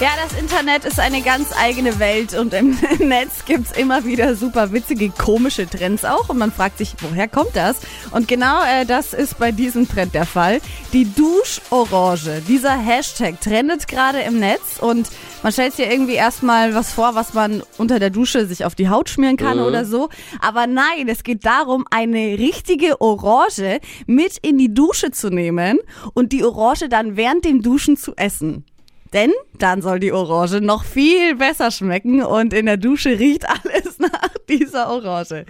Ja, das Internet ist eine ganz eigene Welt und im Netz gibt's immer wieder super witzige, komische Trends auch und man fragt sich, woher kommt das? Und genau äh, das ist bei diesem Trend der Fall. Die Duschorange, dieser Hashtag trendet gerade im Netz und man stellt sich ja irgendwie erstmal was vor, was man unter der Dusche sich auf die Haut schmieren kann oder so. Aber nein, es geht darum, eine richtige Orange mit in die Dusche zu nehmen und die Orange dann während dem Duschen zu essen. Denn dann soll die Orange noch viel besser schmecken und in der Dusche riecht alles nach dieser Orange.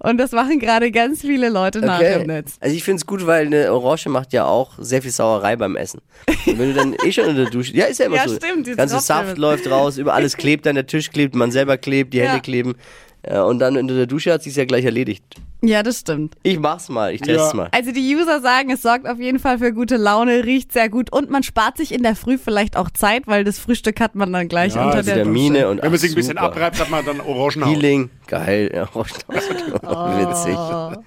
Und das machen gerade ganz viele Leute nach im Netz. Also ich finde es gut, weil eine Orange macht ja auch sehr viel Sauerei beim Essen. Und wenn du dann eh schon in der Dusche, ja ist ja immer Ja, so. stimmt, jetzt ganze ja Saft läuft raus, über alles klebt, dann der Tisch klebt, man selber klebt, die Ja. Hände kleben. Ja, und dann in der Dusche hat sich's ja gleich erledigt. Ja, das stimmt. Ich mach's mal, ich test's Ja. mal. Also die User sagen, es sorgt auf jeden Fall für gute Laune, riecht sehr gut und man spart sich in der Früh vielleicht auch Zeit, weil das Frühstück hat man dann gleich Ja, unter also der Vitamine und Wenn man sich ein bisschen abreibt, hat man dann Orangenhaut. Healing, geil. Ja, Orangenhaut. Witzig.